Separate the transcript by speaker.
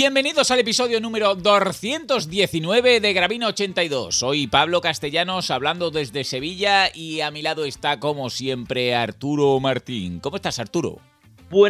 Speaker 1: Bienvenidos al episodio número 219 de Gravina 82. Soy Pablo Castellanos hablando desde Sevilla y a mi lado está como siempre Arturo Martín. ¿Cómo estás Arturo?